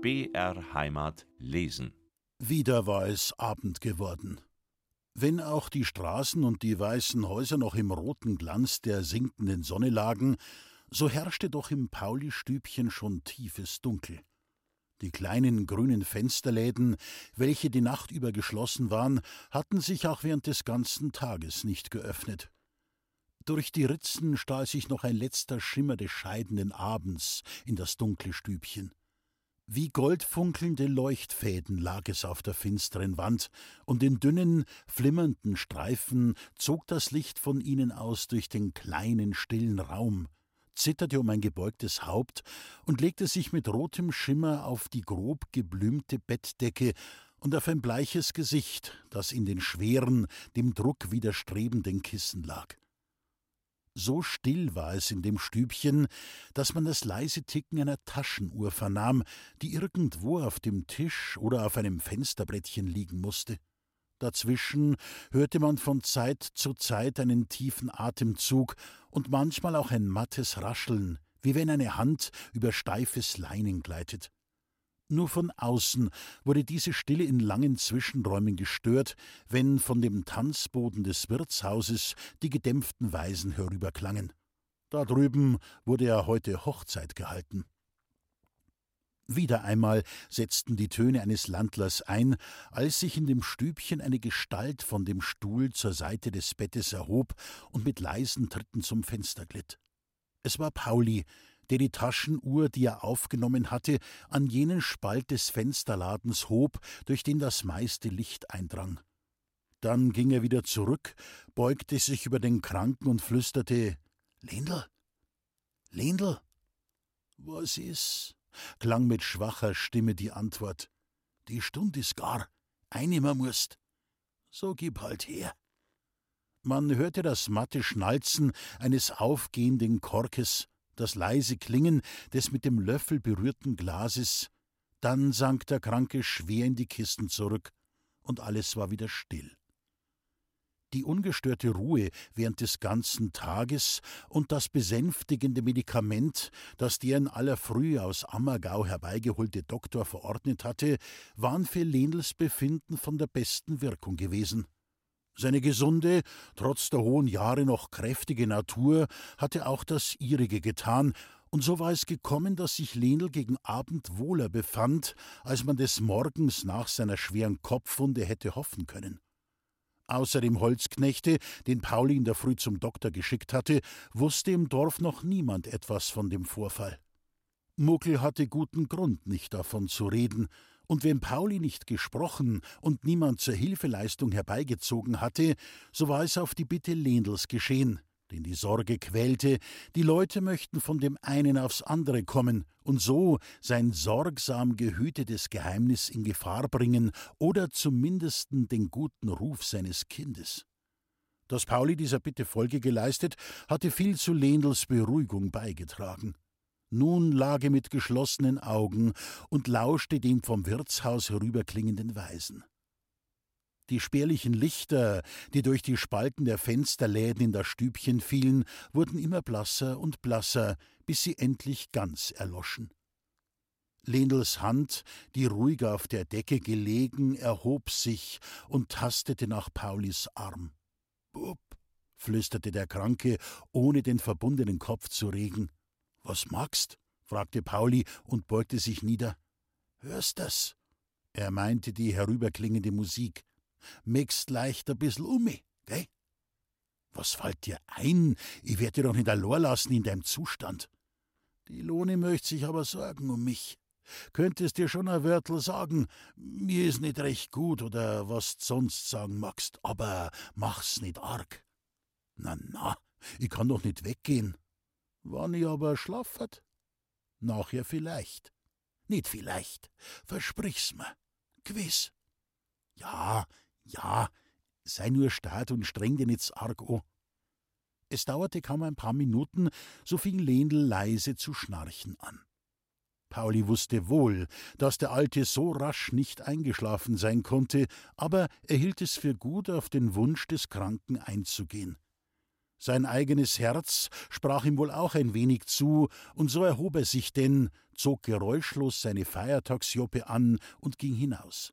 BR Heimat lesen. Wieder war es Abend geworden. Wenn auch die Straßen und die weißen Häuser noch im roten Glanz der sinkenden Sonne lagen, so herrschte doch im Pauli-Stübchen schon tiefes Dunkel. Die kleinen grünen Fensterläden, welche die Nacht über geschlossen waren, hatten sich auch während des ganzen Tages nicht geöffnet. Durch die Ritzen stahl sich noch ein letzter Schimmer des scheidenden Abends in das dunkle Stübchen. Wie goldfunkelnde Leuchtfäden lag es auf der finsteren Wand, und in dünnen, flimmernden Streifen zog das Licht von ihnen aus durch den kleinen, stillen Raum, zitterte um ein gebeugtes Haupt und legte sich mit rotem Schimmer auf die grob geblümte Bettdecke und auf ein bleiches Gesicht, das in den schweren, dem Druck widerstrebenden Kissen lag. So still war es in dem Stübchen, dass man das leise Ticken einer Taschenuhr vernahm, die irgendwo auf dem Tisch oder auf einem Fensterbrettchen liegen musste. Dazwischen hörte man von Zeit zu Zeit einen tiefen Atemzug und manchmal auch ein mattes Rascheln, wie wenn eine Hand über steifes Leinen gleitet. Nur von außen wurde diese Stille in langen Zwischenräumen gestört, wenn von dem Tanzboden des Wirtshauses die gedämpften Weisen herüberklangen. Da drüben wurde ja heute Hochzeit gehalten. Wieder einmal setzten die Töne eines Landlers ein, als sich in dem Stübchen eine Gestalt von dem Stuhl zur Seite des Bettes erhob und mit leisen Tritten zum Fenster glitt. Es war Pauli, der die Taschenuhr, die er aufgenommen hatte, an jenen Spalt des Fensterladens hob, durch den das meiste Licht eindrang. Dann ging er wieder zurück, beugte sich über den Kranken und flüsterte Lendl? Lendl? Was ist? klang mit schwacher Stimme die Antwort. Die Stund ist gar, einnehmen musst. So gib halt her. Man hörte das matte Schnalzen eines aufgehenden Korkes, das leise Klingen des mit dem Löffel berührten Glases, dann sank der Kranke schwer in die Kisten zurück, und alles war wieder still. Die ungestörte Ruhe während des ganzen Tages und das besänftigende Medikament, das der in aller Frühe aus Ammergau herbeigeholte Doktor verordnet hatte, waren für Lenels Befinden von der besten Wirkung gewesen. Seine gesunde, trotz der hohen Jahre noch kräftige Natur hatte auch das ihrige getan, und so war es gekommen, dass sich Lenel gegen Abend wohler befand, als man des Morgens nach seiner schweren Kopfwunde hätte hoffen können. Außer dem Holzknechte, den Pauli in der Früh zum Doktor geschickt hatte, wusste im Dorf noch niemand etwas von dem Vorfall. Muckel hatte guten Grund, nicht davon zu reden, und wenn Pauli nicht gesprochen und niemand zur Hilfeleistung herbeigezogen hatte, so war es auf die Bitte Lendls geschehen, den die Sorge quälte, die Leute möchten von dem einen aufs andere kommen und so sein sorgsam gehütetes Geheimnis in Gefahr bringen oder zumindest den guten Ruf seines Kindes. Dass Pauli dieser Bitte Folge geleistet, hatte viel zu Lendls Beruhigung beigetragen. Nun lag er mit geschlossenen Augen und lauschte dem vom Wirtshaus herüberklingenden Weisen. Die spärlichen Lichter, die durch die Spalten der Fensterläden in das Stübchen fielen, wurden immer blasser und blasser, bis sie endlich ganz erloschen. Lendls Hand, die ruhig auf der Decke gelegen, erhob sich und tastete nach Paulis Arm. Bub, flüsterte der Kranke, ohne den verbundenen Kopf zu regen. Was magst? fragte Pauli und beugte sich nieder. Hörst das? Er meinte die herüberklingende Musik. Mägst leicht ein bissl um mich, gell? Was fällt dir ein? Ich werd dir doch nicht allein lassen in deinem Zustand. Die Lohne möchte sich aber sorgen um mich. Könntest dir schon ein Wörtel sagen, mir ist nicht recht gut oder was sonst sagen magst, aber mach's nicht arg. Na, na, ich kann doch nicht weggehen. Wann ich aber schlaffert? Nachher vielleicht. Nicht vielleicht. Versprich's mir. Gewiss. Ja, ja, sei nur start und streng dir nicht arg an. Es dauerte kaum ein paar Minuten, so fing Lendl leise zu schnarchen an. Pauli wusste wohl, dass der Alte so rasch nicht eingeschlafen sein konnte, aber er hielt es für gut, auf den Wunsch des Kranken einzugehen. Sein eigenes Herz sprach ihm wohl auch ein wenig zu, und so erhob er sich denn, zog geräuschlos seine Feiertagsjoppe an und ging hinaus.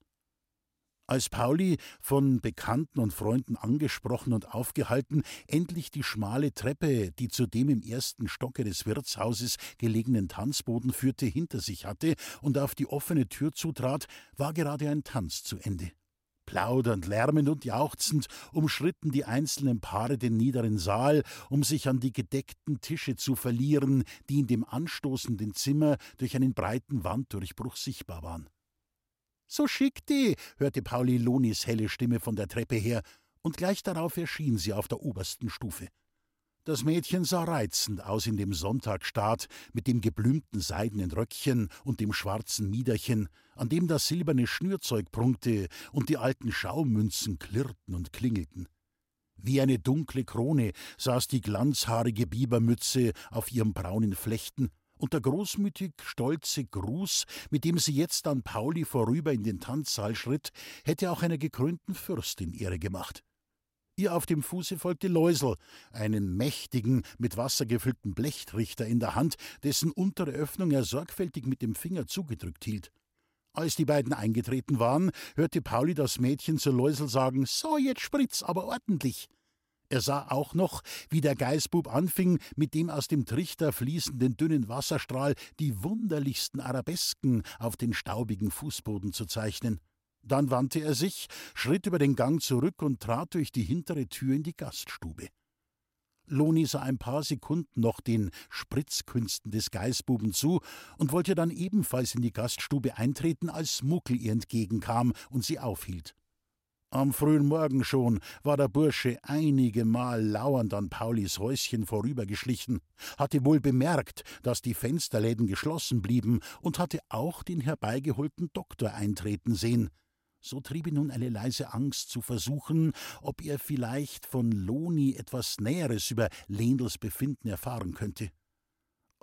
Als Pauli, von Bekannten und Freunden angesprochen und aufgehalten, endlich die schmale Treppe, die zu dem im ersten Stocke des Wirtshauses gelegenen Tanzboden führte, hinter sich hatte und auf die offene Tür zutrat, war gerade ein Tanz zu Ende. Plaudernd, lärmend und jauchzend umschritten die einzelnen Paare den niederen Saal, um sich an die gedeckten Tische zu verlieren, die in dem anstoßenden Zimmer durch einen breiten Wanddurchbruch sichtbar waren. So schick die, hörte Pauli Lonis helle Stimme von der Treppe her, und gleich darauf erschien sie auf der obersten Stufe. Das Mädchen sah reizend aus in dem Sonntagsstaat mit dem geblümten seidenen Röckchen und dem schwarzen Miederchen, an dem das silberne Schnürzeug prunkte und die alten Schaumünzen klirrten und klingelten. Wie eine dunkle Krone saß die glanzhaarige Bibermütze auf ihrem braunen Flechten, und der großmütig stolze Gruß, mit dem sie jetzt an Pauli vorüber in den Tanzsaal schritt, hätte auch einer gekrönten Fürstin Ehre gemacht. Ihr auf dem Fuße folgte Läusel, einen mächtigen, mit Wasser gefüllten Blechtrichter in der Hand, dessen untere Öffnung er sorgfältig mit dem Finger zugedrückt hielt. Als die beiden eingetreten waren, hörte Pauli das Mädchen zu Läusel sagen: So, jetzt spritz, aber ordentlich. Er sah auch noch, wie der Geißbub anfing, mit dem aus dem Trichter fließenden dünnen Wasserstrahl die wunderlichsten Arabesken auf den staubigen Fußboden zu zeichnen. Dann wandte er sich, schritt über den Gang zurück und trat durch die hintere Tür in die Gaststube. Loni sah ein paar Sekunden noch den Spritzkünsten des Geißbuben zu und wollte dann ebenfalls in die Gaststube eintreten, als Muckel ihr entgegenkam und sie aufhielt. Am frühen Morgen schon war der Bursche einige Mal lauernd an Paulis Häuschen vorübergeschlichen, hatte wohl bemerkt, dass die Fensterläden geschlossen blieben und hatte auch den herbeigeholten Doktor eintreten sehen. So trieb ihn nun eine leise Angst zu versuchen, ob er vielleicht von Loni etwas Näheres über Lendls Befinden erfahren könnte.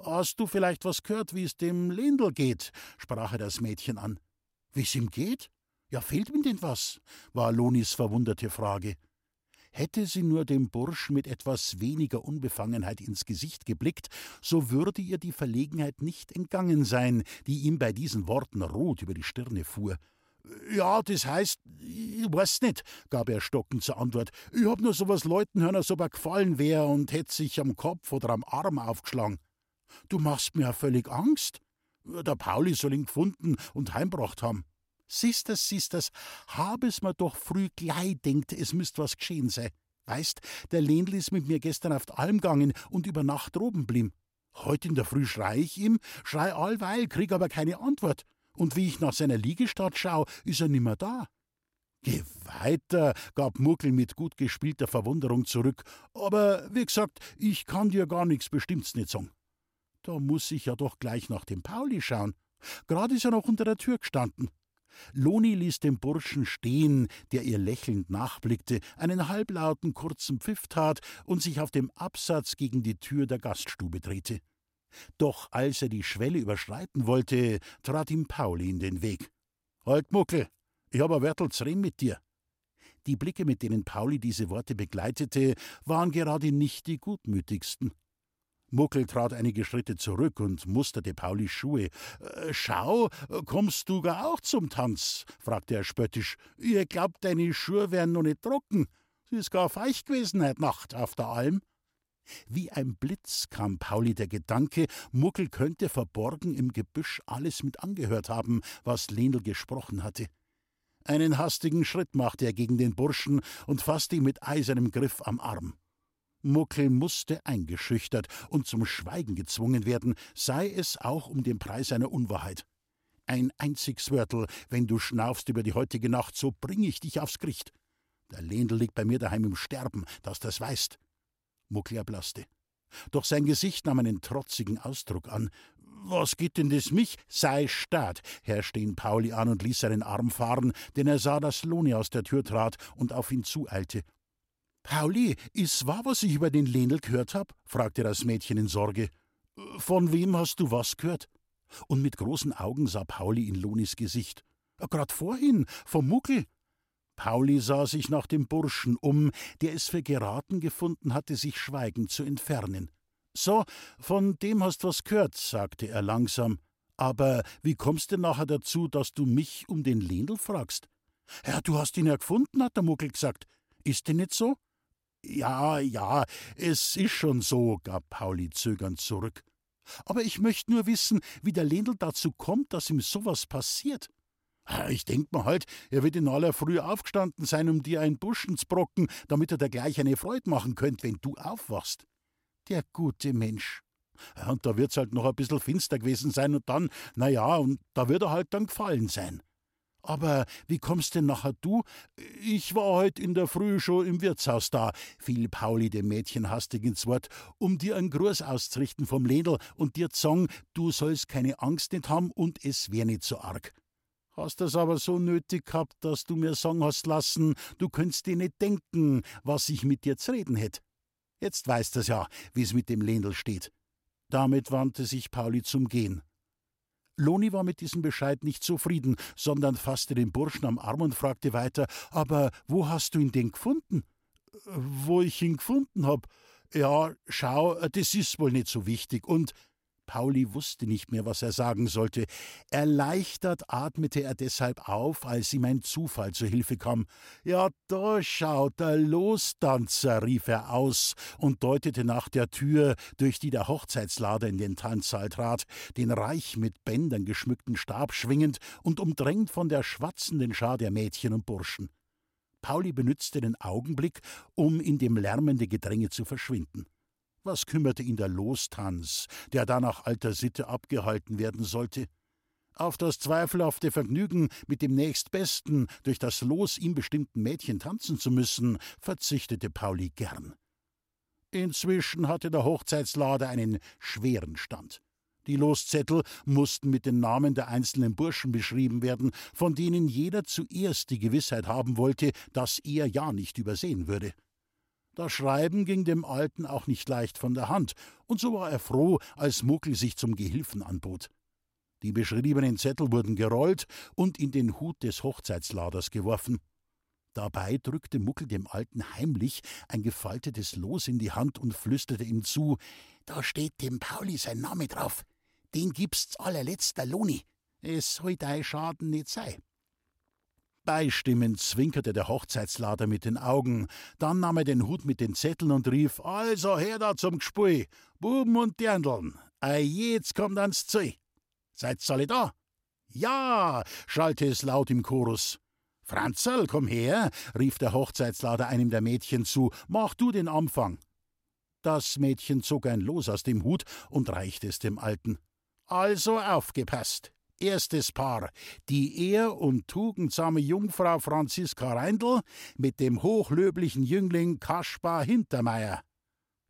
Hast du vielleicht was gehört, wie es dem Lendl geht? sprach er das Mädchen an. Wie es ihm geht? Ja, fehlt ihm denn was? war Lonis verwunderte Frage. Hätte sie nur dem Burschen mit etwas weniger Unbefangenheit ins Gesicht geblickt, so würde ihr die Verlegenheit nicht entgangen sein, die ihm bei diesen Worten rot über die Stirne fuhr. Ja, das heißt, ich weiß nicht, gab er stockend zur Antwort. Ich hab nur sowas Leuten hören, als ob er gefallen wär und hätt sich am Kopf oder am Arm aufgeschlagen. Du machst mir ja völlig Angst. Der Pauli soll ihn gefunden und heimbracht haben. Siehst das, hab es mir doch früh gleich denkt, es müsst was geschehen sein. Weißt, der Lendl ist mit mir gestern auf die Alm gegangen und über Nacht droben blieb. Heut in der Früh schrei ich ihm, schrei allweil, krieg aber keine Antwort. Und wie ich nach seiner Liegestadt schau, ist er nimmer da. Geh weiter, gab Muckel mit gut gespielter Verwunderung zurück. Aber wie gesagt, ich kann dir gar nichts Bestimmtes nicht sagen. Da muss ich ja doch gleich nach dem Pauli schauen. Gerade ist er noch unter der Tür gestanden. Loni ließ den Burschen stehen, der ihr lächelnd nachblickte, einen halblauten kurzen Pfiff tat und sich auf dem Absatz gegen die Tür der Gaststube drehte. Doch als er die Schwelle überschreiten wollte, trat ihm Pauli in den Weg. Halt, Muckel, ich hab a Wörtel zu mit dir. Die Blicke, mit denen Pauli diese Worte begleitete, waren gerade nicht die gutmütigsten. Muckel trat einige Schritte zurück und musterte Paulis Schuhe. Äh, schau, kommst du gar auch zum Tanz? fragte er spöttisch. Ihr glaubt, deine Schuhe wären noch nicht trocken. Sie ist gar feich gewesen heute Nacht auf der Alm. Wie ein Blitz kam Pauli der Gedanke, Muckel könnte verborgen im Gebüsch alles mit angehört haben, was Lenel gesprochen hatte. Einen hastigen Schritt machte er gegen den Burschen und fasste ihn mit eisernem Griff am Arm. Muckel musste eingeschüchtert und zum Schweigen gezwungen werden, sei es auch um den Preis einer Unwahrheit. Ein einziges Wörtel, wenn du schnaufst über die heutige Nacht, so bring ich dich aufs Gericht. Der Lendl liegt bei mir daheim im Sterben, dass das weißt. Muckel erblasste. Doch sein Gesicht nahm einen trotzigen Ausdruck an. Was geht denn das mich? Sei Staat, herrschte ihn Pauli an und ließ seinen Arm fahren, denn er sah, dass Loni aus der Tür trat und auf ihn zueilte. Pauli, ist wahr, was ich über den Lenel gehört hab? fragte das Mädchen in Sorge. Von wem hast du was gehört? Und mit großen Augen sah Pauli in Lonis Gesicht. Grad vorhin, vom Muckel. Pauli sah sich nach dem Burschen um, der es für geraten gefunden hatte, sich schweigend zu entfernen. So, von dem hast was gehört, sagte er langsam. Aber wie kommst du nachher dazu, dass du mich um den Lendl fragst? Ja, du hast ihn ja gefunden, hat der Muckel gesagt. Ist denn nicht so? Ja, ja, es ist schon so, gab Pauli zögernd zurück. Aber ich möchte nur wissen, wie der Lendl dazu kommt, dass ihm sowas passiert. Ah, ich denk mir halt, er wird in aller Früh aufgestanden sein, um dir einen Buschen zu brocken, damit er dir gleich eine Freude machen könnt, wenn du aufwachst. Der gute Mensch. Und da wird's halt noch ein bisschen finster gewesen sein und dann, na ja, und da wird er halt dann gefallen sein. Aber wie kommst denn nachher du? Ich war heut in der Früh schon im Wirtshaus da, fiel Pauli dem Mädchen hastig ins Wort, um dir einen Gruß auszurichten vom Lädel und dir zu sagen, du sollst keine Angst nicht haben und es wär nicht so arg. Hast es aber so nötig gehabt, dass du mir sagen hast lassen, du könntest dir nicht denken, was ich mit dir zu reden hätt. Jetzt weißt es ja, wie's mit dem Ländl steht. Damit wandte sich Pauli zum Gehen. Loni war mit diesem Bescheid nicht zufrieden, sondern fasste den Burschen am Arm und fragte weiter: Aber wo hast du ihn denn gefunden? Wo ich ihn gefunden hab? Ja, schau, das ist wohl nicht so wichtig. Und Pauli wusste nicht mehr, was er sagen sollte. Erleichtert atmete er deshalb auf, als ihm ein Zufall zu Hilfe kam. Ja, da schaut der Lostanzer, rief er aus und deutete nach der Tür, durch die der Hochzeitslader in den Tanzsaal trat, den reich mit Bändern geschmückten Stab schwingend und umdrängt von der schwatzenden Schar der Mädchen und Burschen. Pauli benützte den Augenblick, um in dem lärmenden Gedränge zu verschwinden. Was kümmerte ihn der Lostanz, der da nach alter Sitte abgehalten werden sollte? Auf das zweifelhafte Vergnügen, mit dem nächstbesten, durch das Los ihm bestimmten Mädchen tanzen zu müssen, verzichtete Pauli gern. Inzwischen hatte der Hochzeitslader einen schweren Stand. Die Loszettel mussten mit den Namen der einzelnen Burschen beschrieben werden, von denen jeder zuerst die Gewissheit haben wollte, dass er ja nicht übersehen würde. Das Schreiben ging dem Alten auch nicht leicht von der Hand, und so war er froh, als Muckel sich zum Gehilfen anbot. Die beschriebenen Zettel wurden gerollt und in den Hut des Hochzeitsladers geworfen. Dabei drückte Muckel dem Alten heimlich ein gefaltetes Los in die Hand und flüsterte ihm zu: Da steht dem Pauli sein Name drauf. Den gibst's allerletzter Loni. Es soll dein Schaden nicht sein. Beistimmend zwinkerte der Hochzeitslader mit den Augen, dann nahm er den Hut mit den Zetteln und rief: Also her da zum Gspui, Buben und Dirndln, ei jetzt kommt ans Ziel. Seid's alle da? Ja, schallte es laut im Chorus. Franzl, komm her, rief der Hochzeitslader einem der Mädchen zu, mach du den Anfang. Das Mädchen zog ein Los aus dem Hut und reichte es dem Alten. Also aufgepasst. Erstes Paar, die ehr- und tugendsame Jungfrau Franziska Reindl mit dem hochlöblichen Jüngling Kaspar Hintermeier.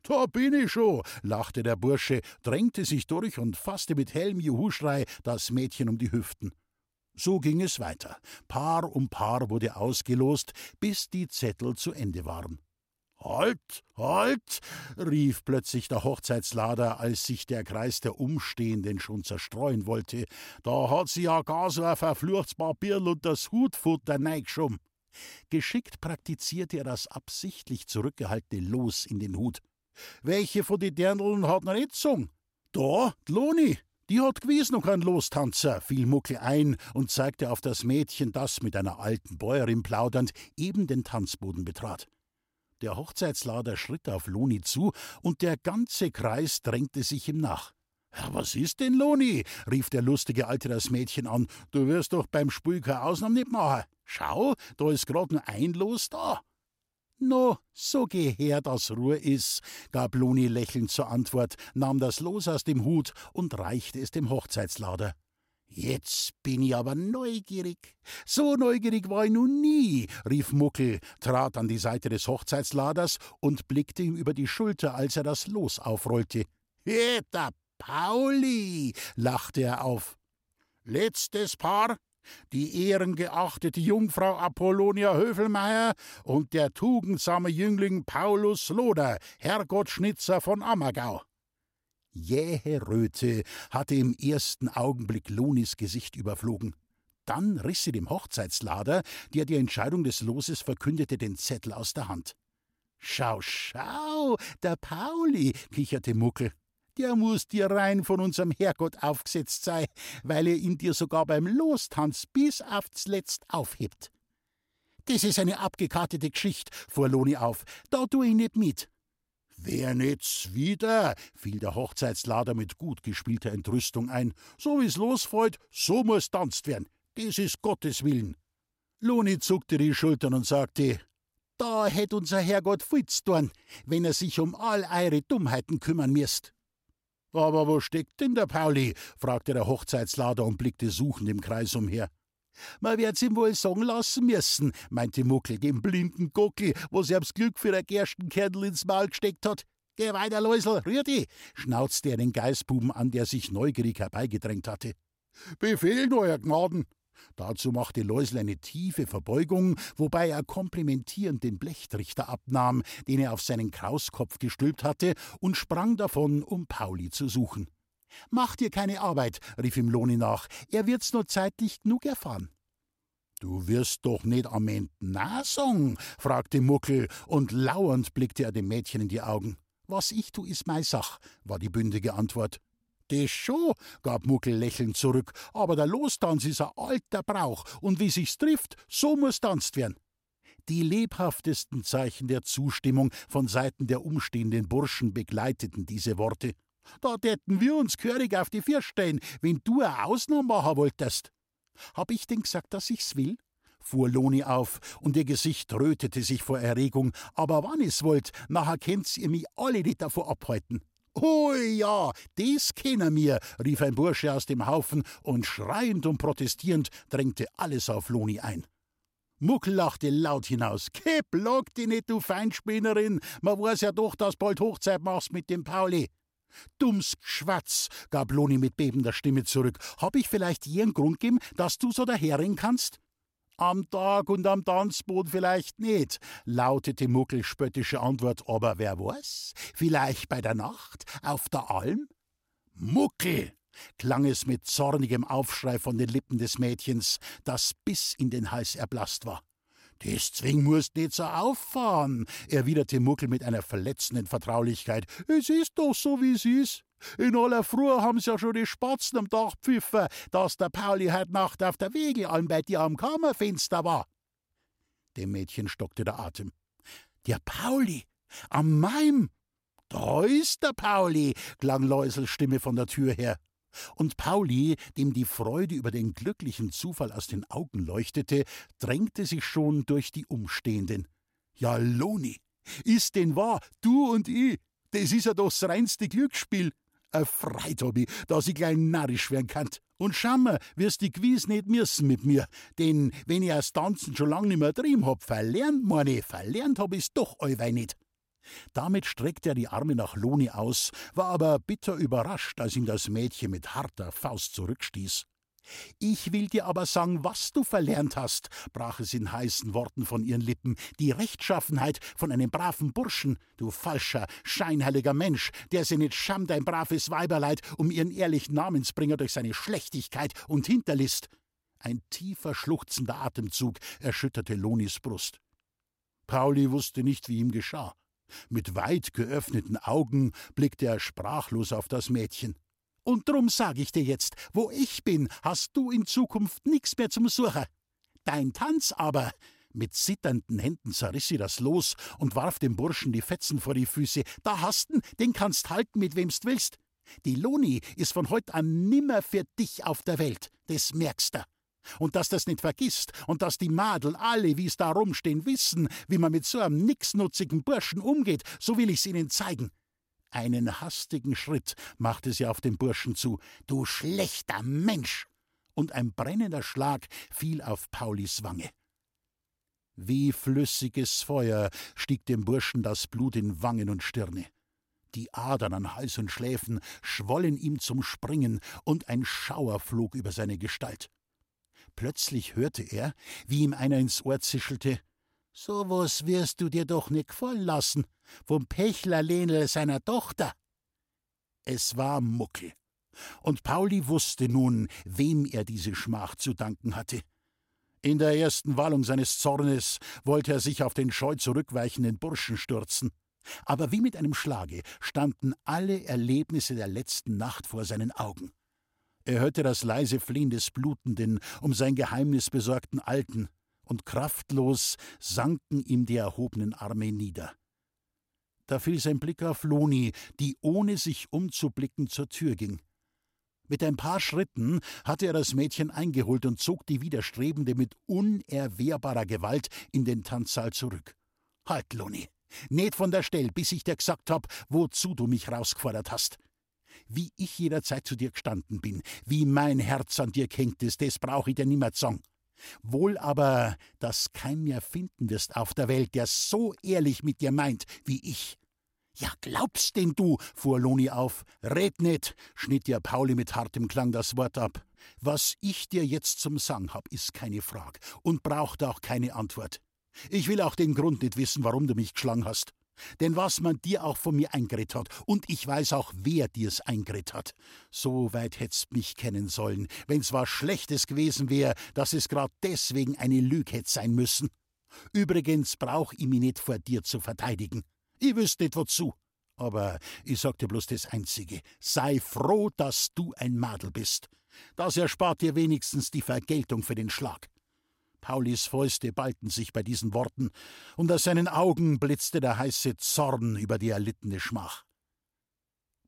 Da bin ich schon, lachte der Bursche, drängte sich durch und fasste mit hellem Juhuschrei das Mädchen um die Hüften. So ging es weiter. Paar um Paar wurde ausgelost, bis die Zettel zu Ende waren. Halt, halt! rief plötzlich der Hochzeitslader, als sich der Kreis der Umstehenden schon zerstreuen wollte. Da hat sie ja gar so ein verfluchtes Papierl und das Hutfutter neigeschoben. Geschickt praktizierte er das absichtlich zurückgehaltene Los in den Hut. Welche von die Dirndln hat noch nicht gesungen? Da, Loni, die hat gewiss noch einen Lostanzer, fiel Muckel ein und zeigte auf das Mädchen, das mit einer alten Bäuerin plaudernd eben den Tanzboden betrat. Der Hochzeitslader schritt auf Loni zu, und der ganze Kreis drängte sich ihm nach. Was ist denn, Loni? rief der lustige Alte das Mädchen an. Du wirst doch beim Spiel keine Ausnahme nicht machen. Schau, da ist grad nur ein Los da. No, so geh her, dass Ruhe is, gab Loni lächelnd zur Antwort, nahm das Los aus dem Hut und reichte es dem Hochzeitslader. Jetzt bin ich aber neugierig. So neugierig war ich nun nie, rief Muckel, trat an die Seite des Hochzeitsladers und blickte ihm über die Schulter, als er das Los aufrollte. Der Pauli, lachte er auf. Letztes Paar, die ehrengeachtete Jungfrau Apollonia Höfelmeier und der tugendsame Jüngling Paulus Loder, Herrgottschnitzer von Ammergau. Jähe Röte hatte im ersten Augenblick Lonis Gesicht überflogen. Dann riss sie dem Hochzeitslader, der die Entscheidung des Loses verkündete, den Zettel aus der Hand. Schau, schau, der Pauli, kicherte Muckel. Der muss dir rein von unserem Herrgott aufgesetzt sei, weil er ihn dir sogar beim Lostanz bis aufs Letzt aufhebt. Das ist eine abgekartete Geschichte, fuhr Loni auf. Da tu ich nicht mit. Wer nichts wieder, fiel der Hochzeitslader mit gut gespielter Entrüstung ein. So wie's losfreut, so muss tanzt werden. Das ist Gottes Willen. Loni zuckte die Schultern und sagte, da hätt unser Herrgott viel zu tun, wenn er sich um all eure Dummheiten kümmern müsst. Aber wo steckt denn der Pauli? fragte der Hochzeitslader und blickte suchend im Kreis umher. Man wird's ihm wohl sagen lassen müssen, meinte Muckel, dem blinden Gockel, wo sie aufs Glück für der Gerstenkernel ins Maul gesteckt hat. Geh weiter, Läusel, rühr dich, schnauzte er den Geißbuben an, der sich neugierig herbeigedrängt hatte. Befehlen, euer Gnaden, Dazu machte Läusel eine tiefe Verbeugung, wobei er komplimentierend den Blechtrichter abnahm, den er auf seinen Krauskopf gestülpt hatte, und sprang davon, um Pauli zu suchen. Mach dir keine Arbeit, rief ihm Loni nach, er wird's nur zeitlich genug erfahren. Du wirst doch nicht am Ende nasung, fragte Muckel, und lauernd blickte er dem Mädchen in die Augen. Was ich tu, ist mei Sach, war die bündige Antwort. Das schon, gab Muckel lächelnd zurück, aber der Lostanz ist ein alter Brauch, und wie sich's trifft, so muss tanzt werden. Die lebhaftesten Zeichen der Zustimmung von Seiten der umstehenden Burschen begleiteten diese Worte. Da täten wir uns gehörig auf die Vier stellen, wenn du eine Ausnahme machen wolltest. Hab ich denn gesagt, dass ich's will? fuhr Loni auf, und ihr Gesicht rötete sich vor Erregung. Aber wann es wollt, nachher kennt's ihr mich alle nicht davor abhalten. Oh ja, das kennen wir, rief ein Bursche aus dem Haufen, und schreiend und protestierend drängte alles auf Loni ein. Muckel lachte laut hinaus. Geh, block dich nicht, du Feinspinnerin. Man weiß ja doch, dass bald Hochzeit machst mit dem Pauli. Dumms Schwatz, gab Loni mit bebender Stimme zurück. Hab ich vielleicht je einen Grund gegeben, dass du so daherrennen kannst? Am Tag und am Tanzboot vielleicht nicht, lautete Muckels spöttische Antwort, aber wer weiß, vielleicht bei der Nacht auf der Alm? Muckel! klang es mit zornigem Aufschrei von den Lippen des Mädchens, das bis in den Hals erblasst war. Zwing musst nicht so auffahren, erwiderte Muckel mit einer verletzenden Vertraulichkeit. Es ist doch so, wie es ist. In aller Früh haben's ja schon die Spatzen am Dach pfiffen, dass der Pauli heut Nacht auf der Wegealm bei dir am Kammerfenster war. Dem Mädchen stockte der Atem. Der Pauli? Am Maim? Da ist der Pauli, klang Läusels Stimme von der Tür her. Und Pauli, dem die Freude über den glücklichen Zufall aus den Augen leuchtete, drängte sich schon durch die Umstehenden. Ja, Loni, ist denn wahr, du und ich, das ist ja doch das reinste Glücksspiel. Erfreit hab ich, dass ich gleich narrisch werden kann. Und schau mal, wirst die gewiss nicht müssen mit mir. Denn wenn ich das Tanzen schon lang nicht mehr drin hab, verlernt, meine, verlernt hab ich's doch allweil nicht. Damit streckte er die Arme nach Loni aus, war aber bitter überrascht, als ihm das Mädchen mit harter Faust zurückstieß. Ich will dir aber sagen, was du verlernt hast, brach es in heißen Worten von ihren Lippen, die Rechtschaffenheit von einem braven Burschen, du falscher, scheinheiliger Mensch, der sie nicht scham dein braves Weiberleid um ihren ehrlichen Namensbringer durch seine Schlechtigkeit und Hinterlist. Ein tiefer, schluchzender Atemzug erschütterte Lonis Brust. Pauli wusste nicht, wie ihm geschah. Mit weit geöffneten Augen blickte er sprachlos auf das Mädchen. Und drum sag ich dir jetzt, wo ich bin, hast du in Zukunft nix mehr zum Suchen. Dein Tanz aber. Mit zitternden Händen zerriss sie das Los und warf dem Burschen die Fetzen vor die Füße. Da hast'n, den kannst halten, mit wemst willst. Die Loni ist von heut an nimmer für dich auf der Welt, des merkst du. Und dass das nicht vergisst und dass die Madel alle, wie's da rumstehen, wissen, wie man mit so einem nixnutzigen Burschen umgeht, so will ich's ihnen zeigen. Einen hastigen Schritt machte sie auf den Burschen zu. Du schlechter Mensch! Und ein brennender Schlag fiel auf Paulis Wange. Wie flüssiges Feuer stieg dem Burschen das Blut in Wangen und Stirne. Die Adern an Hals und Schläfen schwollen ihm zum Springen, und ein Schauer flog über seine Gestalt. Plötzlich hörte er, wie ihm einer ins Ohr zischelte so was wirst du dir doch nicht gefallen lassen, vom Pechler Lenel seiner Tochter. Es war Muckel. Und Pauli wusste nun, wem er diese Schmach zu danken hatte. In der ersten Wallung seines Zornes wollte er sich auf den scheu zurückweichenden Burschen stürzen. Aber wie mit einem Schlage standen alle Erlebnisse der letzten Nacht vor seinen Augen. Er hörte das leise Flehen des Blutenden um sein Geheimnis besorgten Alten, und kraftlos sanken ihm die erhobenen Arme nieder. Da fiel sein Blick auf Loni, die ohne sich umzublicken zur Tür ging. Mit ein paar Schritten hatte er das Mädchen eingeholt und zog die Widerstrebende mit unerwehrbarer Gewalt in den Tanzsaal zurück. Halt, Loni, nicht von der Stelle, bis ich dir gesagt hab, wozu du mich rausgefordert hast. Wie ich jederzeit zu dir gestanden bin, wie mein Herz an dir hängt ist, das brauch ich dir nimmer sagen. Wohl aber, dass kein mehr finden wirst auf der Welt, der so ehrlich mit dir meint wie ich. Ja, glaubst denn du? fuhr Loni auf. Red nicht, schnitt ihr Pauli mit hartem Klang das Wort ab. Was ich dir jetzt zum Sang hab, ist keine Frage und braucht auch keine Antwort. Ich will auch den Grund nicht wissen, warum du mich geschlagen hast. Denn was man dir auch von mir eingeredet hat, und ich weiß auch, wer dir's eingeredet hat. So weit hättst mich kennen sollen, wenn's was Schlechtes gewesen wär, dass es grad deswegen eine Lüge hätt sein müssen. Übrigens brauch ich mich nicht vor dir zu verteidigen. Ich wüsste nicht wozu. Aber ich sagte bloß das Einzige. Sei froh, dass du ein Madel bist. Das erspart dir wenigstens die Vergeltung für den Schlag. Paulis Fäuste ballten sich bei diesen Worten, und aus seinen Augen blitzte der heiße Zorn über die erlittene Schmach.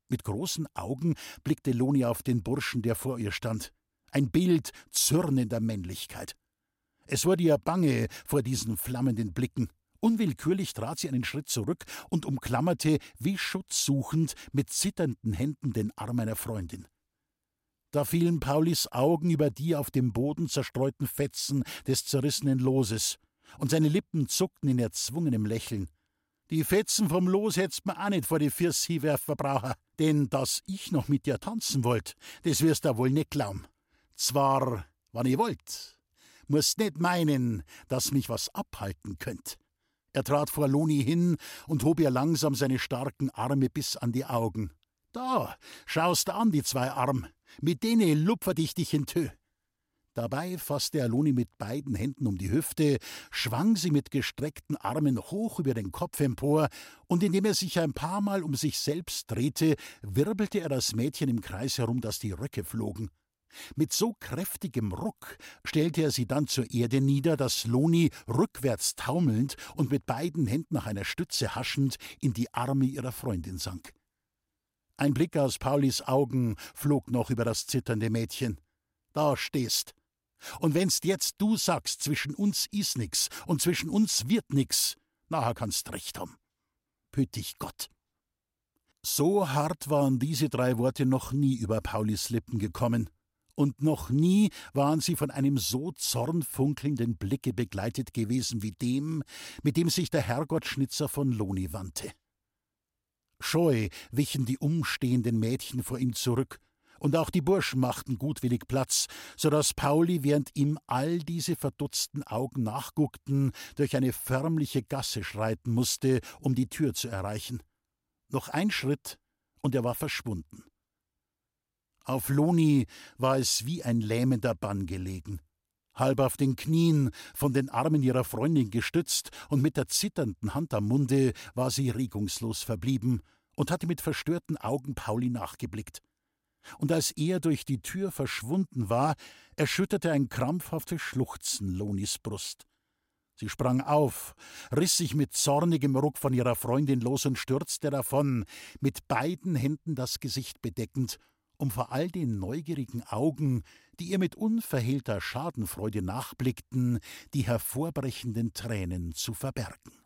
Mit großen Augen blickte Loni auf den Burschen, der vor ihr stand, ein Bild zürnender Männlichkeit. Es wurde ihr bange vor diesen flammenden Blicken. Unwillkürlich trat sie einen Schritt zurück und umklammerte, wie schutzsuchend, mit zitternden Händen den Arm einer Freundin. Da fielen Paulis Augen über die auf dem Boden zerstreuten Fetzen des zerrissenen Loses, und seine Lippen zuckten in erzwungenem Lächeln. Die Fetzen vom Los hätt's mir auch nicht vor die Firs brauchen, denn dass ich noch mit dir tanzen wollt, das wirst du wohl nicht glauben. Zwar, wann ihr wollt, musst nicht meinen, dass mich was abhalten könnt. Er trat vor Loni hin und hob ihr langsam seine starken Arme bis an die Augen. Da, schaust du an, die zwei Arm, mit denen lupfer dich dich in Tö. Dabei fasste er Loni mit beiden Händen um die Hüfte, schwang sie mit gestreckten Armen hoch über den Kopf empor, und indem er sich ein paar Mal um sich selbst drehte, wirbelte er das Mädchen im Kreis herum, dass die Röcke flogen. Mit so kräftigem Ruck stellte er sie dann zur Erde nieder, dass Loni rückwärts taumelnd und mit beiden Händen nach einer Stütze haschend in die Arme ihrer Freundin sank. Ein Blick aus Paulis Augen flog noch über das zitternde Mädchen. Da stehst. Und wenn's jetzt du sagst, zwischen uns is nix und zwischen uns wird nix, nachher kannst recht haben. Püt dich Gott. So hart waren diese drei Worte noch nie über Paulis Lippen gekommen, und noch nie waren sie von einem so zornfunkelnden Blicke begleitet gewesen wie dem, mit dem sich der Herrgottschnitzer von Loni wandte. Scheu wichen die umstehenden Mädchen vor ihm zurück, und auch die Burschen machten gutwillig Platz, so dass Pauli, während ihm all diese verdutzten Augen nachguckten, durch eine förmliche Gasse schreiten musste, um die Tür zu erreichen. Noch ein Schritt, und er war verschwunden. Auf Loni war es wie ein lähmender Bann gelegen halb auf den Knien, von den Armen ihrer Freundin gestützt, und mit der zitternden Hand am Munde war sie regungslos verblieben und hatte mit verstörten Augen Pauli nachgeblickt. Und als er durch die Tür verschwunden war, erschütterte ein krampfhaftes Schluchzen Lonis Brust. Sie sprang auf, riss sich mit zornigem Ruck von ihrer Freundin los und stürzte davon, mit beiden Händen das Gesicht bedeckend um vor all den neugierigen Augen, die ihr mit unverhehlter Schadenfreude nachblickten, die hervorbrechenden Tränen zu verbergen.